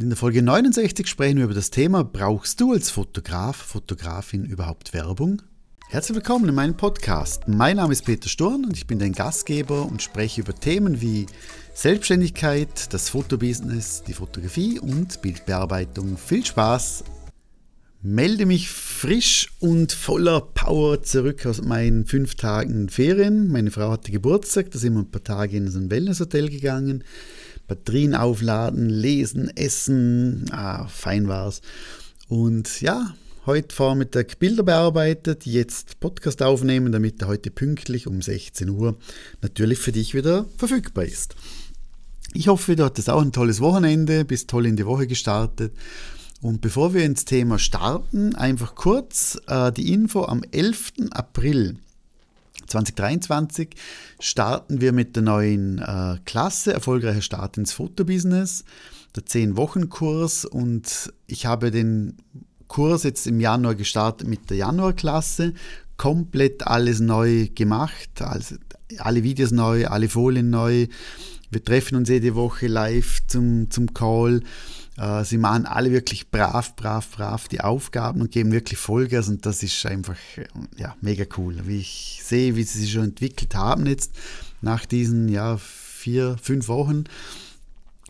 In der Folge 69 sprechen wir über das Thema, brauchst du als Fotograf, Fotografin überhaupt Werbung? Herzlich willkommen in meinem Podcast. Mein Name ist Peter Sturm und ich bin dein Gastgeber und spreche über Themen wie Selbstständigkeit, das Fotobusiness, die Fotografie und Bildbearbeitung. Viel Spaß! Melde mich frisch und voller Power zurück aus meinen fünf Tagen Ferien. Meine Frau hatte Geburtstag, da sind wir ein paar Tage in so ein Wellnesshotel gegangen. Batterien aufladen, lesen, essen, ah, fein war's. Und ja, heute Vormittag Bilder bearbeitet, jetzt Podcast aufnehmen, damit er heute pünktlich um 16 Uhr natürlich für dich wieder verfügbar ist. Ich hoffe, du hattest auch ein tolles Wochenende, bist toll in die Woche gestartet. Und bevor wir ins Thema starten, einfach kurz äh, die Info am 11. April 2023 starten wir mit der neuen äh, Klasse, erfolgreicher Start ins Fotobusiness, der 10-Wochen-Kurs und ich habe den Kurs jetzt im Januar gestartet mit der Januarklasse, komplett alles neu gemacht, also alle Videos neu, alle Folien neu. Wir treffen uns jede Woche live zum, zum Call sie machen alle wirklich brav, brav, brav die Aufgaben und geben wirklich Vollgas und das ist einfach ja, mega cool. Wie ich sehe, wie sie sich schon entwickelt haben jetzt nach diesen ja, vier, fünf Wochen.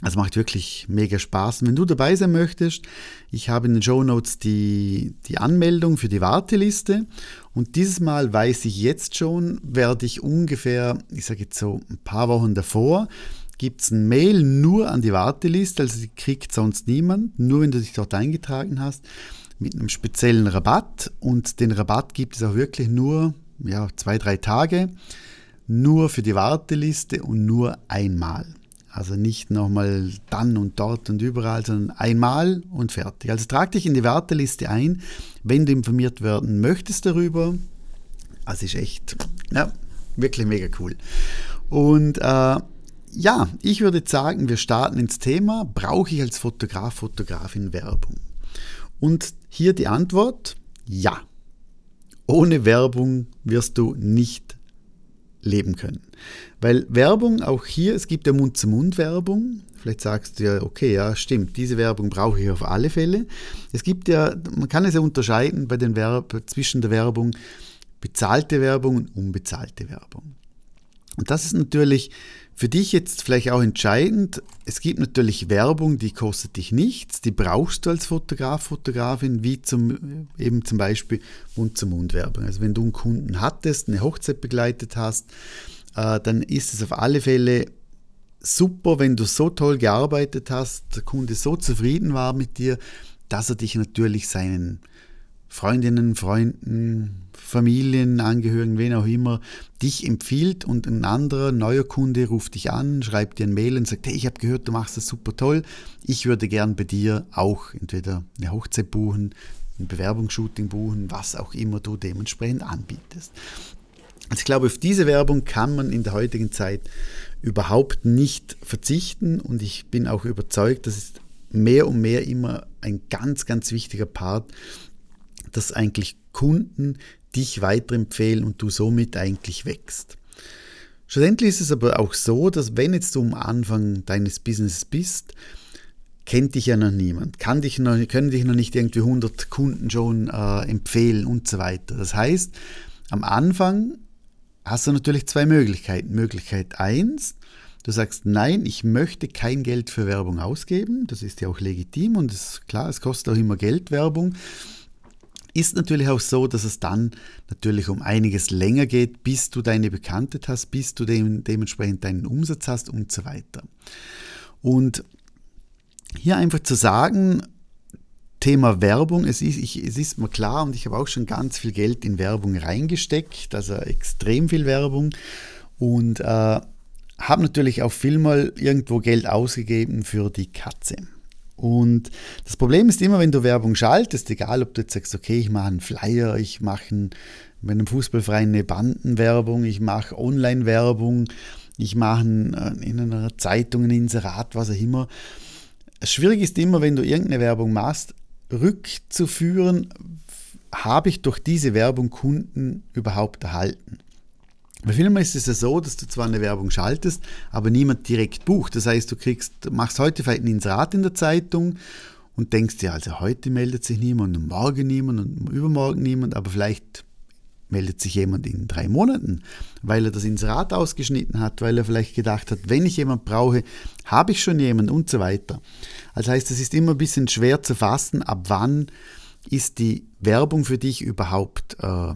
Es macht wirklich mega Spaß. Und wenn du dabei sein möchtest, ich habe in den Show Notes die, die Anmeldung für die Warteliste. Und dieses Mal weiß ich jetzt schon, werde ich ungefähr, ich sage jetzt so ein paar Wochen davor, gibt es ein Mail nur an die Warteliste, also die kriegt sonst niemand, nur wenn du dich dort eingetragen hast, mit einem speziellen Rabatt. Und den Rabatt gibt es auch wirklich nur ja, zwei, drei Tage, nur für die Warteliste und nur einmal. Also nicht nochmal dann und dort und überall, sondern einmal und fertig. Also trag dich in die Warteliste ein, wenn du informiert werden möchtest darüber. Also ist echt, ja, wirklich mega cool. Und äh, ja, ich würde sagen, wir starten ins Thema, brauche ich als Fotograf, Fotografin Werbung? Und hier die Antwort, ja. Ohne Werbung wirst du nicht leben können. Weil Werbung, auch hier, es gibt ja Mund-zu-Mund-Werbung. Vielleicht sagst du ja, okay, ja, stimmt, diese Werbung brauche ich auf alle Fälle. Es gibt ja, man kann es ja unterscheiden bei den Verb, zwischen der Werbung bezahlte Werbung und unbezahlte Werbung. Und das ist natürlich für dich jetzt vielleicht auch entscheidend, es gibt natürlich Werbung, die kostet dich nichts, die brauchst du als Fotograf, Fotografin, wie zum, eben zum Beispiel Mund-zu-Mund-Werbung. Also wenn du einen Kunden hattest, eine Hochzeit begleitet hast, äh, dann ist es auf alle Fälle super, wenn du so toll gearbeitet hast, der Kunde so zufrieden war mit dir, dass er dich natürlich seinen Freundinnen, Freunden, Familienangehörigen, wen auch immer, dich empfiehlt und ein anderer neuer Kunde ruft dich an, schreibt dir ein Mail und sagt, hey, ich habe gehört, du machst das super toll, ich würde gern bei dir auch entweder eine Hochzeit buchen, ein Bewerbungsshooting buchen, was auch immer du dementsprechend anbietest. Also ich glaube, auf diese Werbung kann man in der heutigen Zeit überhaupt nicht verzichten und ich bin auch überzeugt, dass es mehr und mehr immer ein ganz, ganz wichtiger Part dass eigentlich Kunden dich weiterempfehlen und du somit eigentlich wächst. Schlussendlich ist es aber auch so, dass wenn jetzt du am Anfang deines Businesses bist, kennt dich ja noch niemand, kann dich noch, können dich noch nicht irgendwie 100 Kunden schon äh, empfehlen und so weiter. Das heißt, am Anfang hast du natürlich zwei Möglichkeiten. Möglichkeit 1, du sagst, nein, ich möchte kein Geld für Werbung ausgeben, das ist ja auch legitim und ist klar, es kostet auch immer Geld Werbung. Ist natürlich auch so, dass es dann natürlich um einiges länger geht, bis du deine Bekanntheit hast, bis du dem, dementsprechend deinen Umsatz hast und so weiter. Und hier einfach zu sagen, Thema Werbung, es ist, ich, es ist mir klar und ich habe auch schon ganz viel Geld in Werbung reingesteckt, also extrem viel Werbung und äh, habe natürlich auch viel mal irgendwo Geld ausgegeben für die Katze. Und das Problem ist immer, wenn du Werbung schaltest, egal ob du jetzt sagst, okay, ich mache einen Flyer, ich mache einen, bei einem Fußballverein eine Bandenwerbung, ich mache Online-Werbung, ich mache in einer Zeitung ein Inserat, was auch immer. Schwierig ist immer, wenn du irgendeine Werbung machst, rückzuführen, habe ich durch diese Werbung Kunden überhaupt erhalten. Bei Filmen ist es ja so, dass du zwar eine Werbung schaltest, aber niemand direkt bucht. Das heißt, du kriegst, machst heute vielleicht ein Inserat in der Zeitung und denkst dir, also heute meldet sich niemand und morgen niemand und übermorgen niemand, aber vielleicht meldet sich jemand in drei Monaten, weil er das Inserat ausgeschnitten hat, weil er vielleicht gedacht hat, wenn ich jemand brauche, habe ich schon jemanden und so weiter. Also heißt, es ist immer ein bisschen schwer zu fassen, ab wann ist die Werbung für dich überhaupt, äh,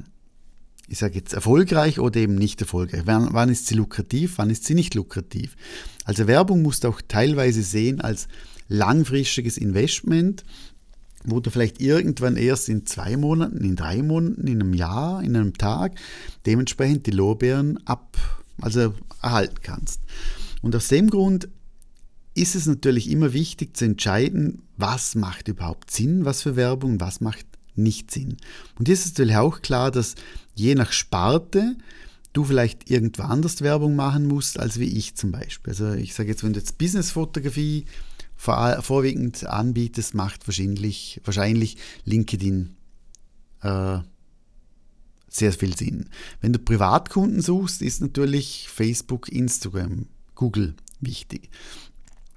ich sage jetzt, erfolgreich oder eben nicht erfolgreich. Wann, wann ist sie lukrativ, wann ist sie nicht lukrativ. Also Werbung musst du auch teilweise sehen als langfristiges Investment, wo du vielleicht irgendwann erst in zwei Monaten, in drei Monaten, in einem Jahr, in einem Tag dementsprechend die Lorbeeren ab, also erhalten kannst. Und aus dem Grund ist es natürlich immer wichtig zu entscheiden, was macht überhaupt Sinn, was für Werbung, was macht nicht Sinn. Und hier ist natürlich auch klar, dass je nach Sparte du vielleicht irgendwo anders Werbung machen musst, als wie ich zum Beispiel. Also ich sage jetzt, wenn du jetzt Businessfotografie vor, vorwiegend anbietest, macht wahrscheinlich, wahrscheinlich LinkedIn äh, sehr viel Sinn. Wenn du Privatkunden suchst, ist natürlich Facebook, Instagram, Google wichtig.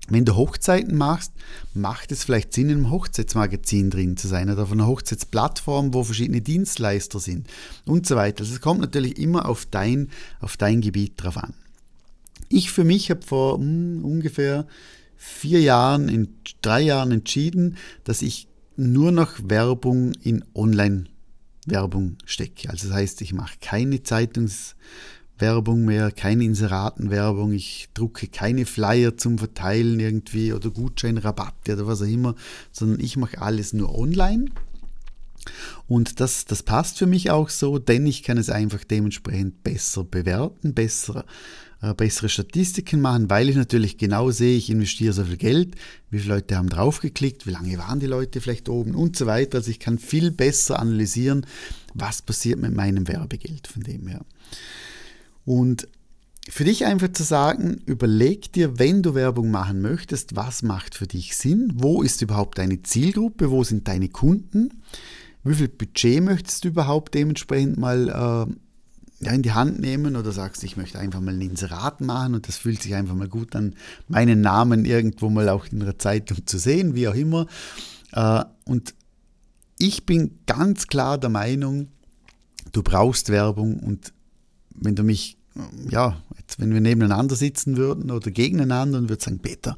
Wenn du Hochzeiten machst, macht es vielleicht Sinn, in einem Hochzeitsmagazin drin zu sein oder auf einer Hochzeitsplattform, wo verschiedene Dienstleister sind und so weiter. Also es kommt natürlich immer auf dein, auf dein Gebiet drauf an. Ich für mich habe vor mh, hm, ungefähr vier Jahren, in drei Jahren entschieden, dass ich nur noch Werbung in Online-Werbung stecke. Also das heißt, ich mache keine Zeitungswerbung mehr, keine Inseratenwerbung, ich drucke keine Flyer zum Verteilen irgendwie oder Gutscheinrabatte oder was auch immer, sondern ich mache alles nur online. Und das, das passt für mich auch so, denn ich kann es einfach dementsprechend besser bewerten, besser äh, bessere Statistiken machen, weil ich natürlich genau sehe, ich investiere so viel Geld, wie viele Leute haben draufgeklickt, wie lange waren die Leute vielleicht oben und so weiter. Also ich kann viel besser analysieren, was passiert mit meinem Werbegeld von dem her. Und für dich einfach zu sagen, überleg dir, wenn du Werbung machen möchtest, was macht für dich Sinn, wo ist überhaupt deine Zielgruppe, wo sind deine Kunden, wie viel Budget möchtest du überhaupt dementsprechend mal äh, ja, in die Hand nehmen oder sagst, ich möchte einfach mal ein Inserat machen und das fühlt sich einfach mal gut an, meinen Namen irgendwo mal auch in der Zeitung zu sehen, wie auch immer. Äh, und ich bin ganz klar der Meinung, du brauchst Werbung und wenn du mich, ja, jetzt, wenn wir nebeneinander sitzen würden oder gegeneinander und würde sagen, Peter,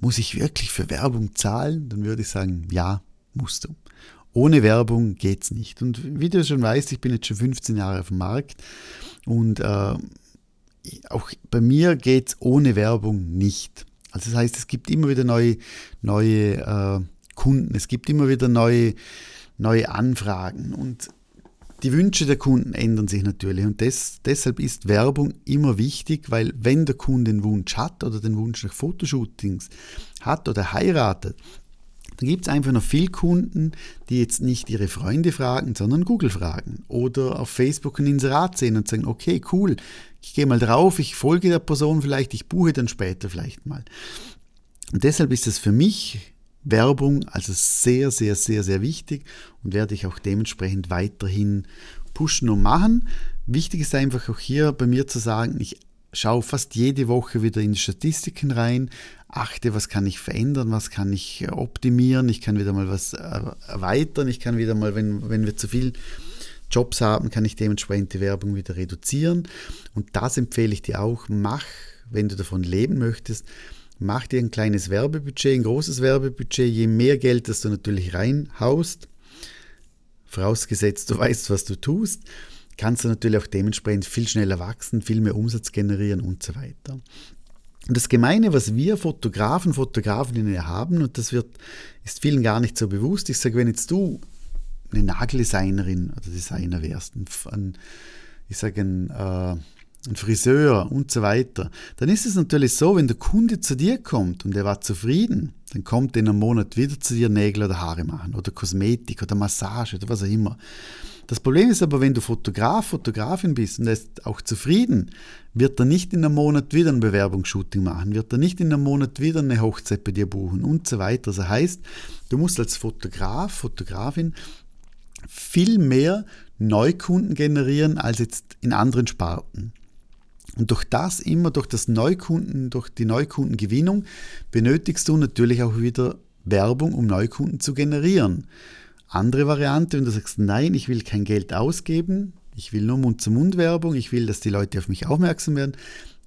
muss ich wirklich für Werbung zahlen? Dann würde ich sagen, ja, musst du. Ohne Werbung geht es nicht. Und wie du schon weißt, ich bin jetzt schon 15 Jahre auf dem Markt und äh, auch bei mir geht es ohne Werbung nicht. Also das heißt, es gibt immer wieder neue, neue äh, Kunden, es gibt immer wieder neue, neue Anfragen und die Wünsche der Kunden ändern sich natürlich und des, deshalb ist Werbung immer wichtig, weil wenn der Kunde den Wunsch hat oder den Wunsch nach Fotoshootings hat oder heiratet, dann gibt es einfach noch viele Kunden, die jetzt nicht ihre Freunde fragen, sondern Google fragen oder auf Facebook ein Inserat sehen und sagen, okay, cool, ich gehe mal drauf, ich folge der Person vielleicht, ich buche dann später vielleicht mal. Und deshalb ist es für mich Werbung also sehr, sehr, sehr, sehr wichtig und werde ich auch dementsprechend weiterhin pushen und machen. Wichtig ist einfach auch hier bei mir zu sagen, ich schaue fast jede Woche wieder in die Statistiken rein, achte, was kann ich verändern, was kann ich optimieren, ich kann wieder mal was erweitern, ich kann wieder mal, wenn, wenn wir zu viel Jobs haben, kann ich dementsprechend die Werbung wieder reduzieren. Und das empfehle ich dir auch, mach, wenn du davon leben möchtest, mach dir ein kleines Werbebudget, ein großes Werbebudget, je mehr Geld, das du natürlich reinhaust, vorausgesetzt du weißt, was du tust, kannst du natürlich auch dementsprechend viel schneller wachsen, viel mehr Umsatz generieren und so weiter. Und das Gemeine, was wir Fotografen, Fotografinnen haben, und das wird, ist vielen gar nicht so bewusst, ich sage, wenn jetzt du eine Nageldesignerin oder Designer wärst, ein, ich sage ein, äh, ein Friseur und so weiter, dann ist es natürlich so, wenn der Kunde zu dir kommt und er war zufrieden, dann kommt er in einem Monat wieder zu dir Nägel oder Haare machen oder Kosmetik oder Massage oder was auch immer. Das Problem ist aber, wenn du Fotograf, Fotografin bist und er ist auch zufrieden, wird er nicht in einem Monat wieder ein Bewerbungsshooting machen, wird er nicht in einem Monat wieder eine Hochzeit bei dir buchen und so weiter. Das heißt, du musst als Fotograf, Fotografin viel mehr Neukunden generieren als jetzt in anderen Sparten. Und durch das immer, durch das Neukunden, durch die Neukundengewinnung, benötigst du natürlich auch wieder Werbung, um Neukunden zu generieren. Andere Variante, wenn du sagst, nein, ich will kein Geld ausgeben, ich will nur Mund-zu-Mund-Werbung, ich will, dass die Leute auf mich aufmerksam werden,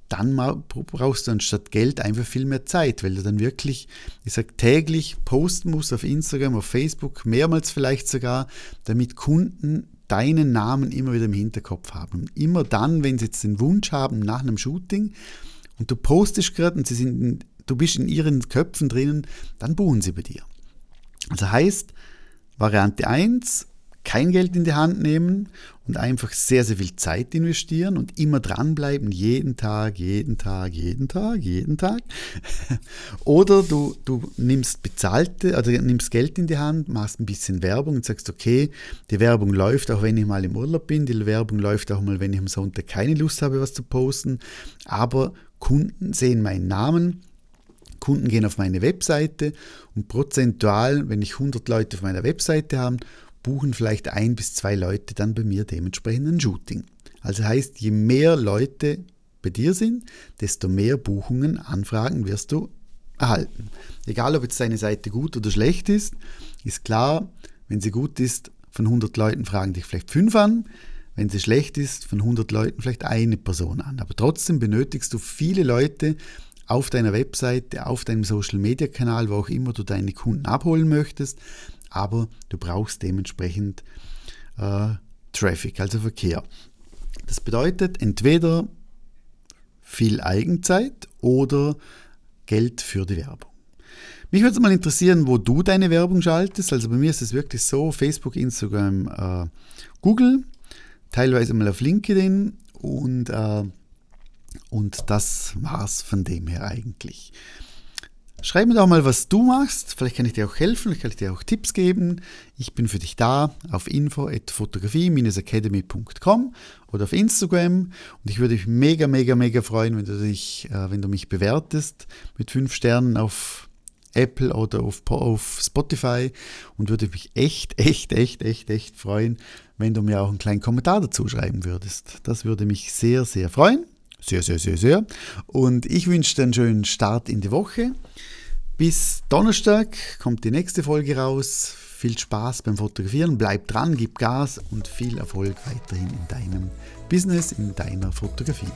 dann brauchst du anstatt Geld einfach viel mehr Zeit, weil du dann wirklich, ich sag, täglich posten musst auf Instagram, auf Facebook, mehrmals vielleicht sogar, damit Kunden deinen Namen immer wieder im Hinterkopf haben. Und immer dann, wenn sie jetzt den Wunsch haben nach einem Shooting und du postest gerade und sie sind, du bist in ihren Köpfen drinnen, dann buchen sie bei dir. Also heißt, Variante 1, kein Geld in die Hand nehmen und einfach sehr, sehr viel Zeit investieren und immer dranbleiben, jeden Tag, jeden Tag, jeden Tag, jeden Tag. Oder du, du nimmst bezahlte, also nimmst Geld in die Hand, machst ein bisschen Werbung und sagst, okay, die Werbung läuft, auch wenn ich mal im Urlaub bin, die Werbung läuft auch mal, wenn ich am Sonntag keine Lust habe, was zu posten, aber Kunden sehen meinen Namen, Kunden gehen auf meine Webseite und prozentual, wenn ich 100 Leute auf meiner Webseite habe, buchen vielleicht ein bis zwei Leute dann bei mir dementsprechend ein Shooting. Also heißt, je mehr Leute bei dir sind, desto mehr Buchungen, Anfragen wirst du erhalten. Egal, ob jetzt deine Seite gut oder schlecht ist, ist klar, wenn sie gut ist, von 100 Leuten fragen dich vielleicht fünf an. Wenn sie schlecht ist, von 100 Leuten vielleicht eine Person an. Aber trotzdem benötigst du viele Leute auf deiner Webseite, auf deinem Social-Media-Kanal, wo auch immer du deine Kunden abholen möchtest, aber du brauchst dementsprechend äh, Traffic, also Verkehr. Das bedeutet entweder viel Eigenzeit oder Geld für die Werbung. Mich würde es mal interessieren, wo du deine Werbung schaltest. Also bei mir ist es wirklich so, Facebook, Instagram, äh, Google, teilweise mal auf LinkedIn und, äh, und das war's von dem her eigentlich. Schreib mir doch mal, was du machst. Vielleicht kann ich dir auch helfen, vielleicht kann ich dir auch Tipps geben. Ich bin für dich da auf info.fotografie-academy.com oder auf Instagram. Und ich würde mich mega, mega, mega freuen, wenn du, dich, äh, wenn du mich bewertest mit fünf Sternen auf Apple oder auf, auf Spotify und würde mich echt, echt, echt, echt, echt freuen, wenn du mir auch einen kleinen Kommentar dazu schreiben würdest. Das würde mich sehr, sehr freuen. Sehr, sehr, sehr, sehr. Und ich wünsche dir einen schönen Start in die Woche. Bis Donnerstag kommt die nächste Folge raus. Viel Spaß beim Fotografieren, bleib dran, gib Gas und viel Erfolg weiterhin in deinem Business, in deiner Fotografie.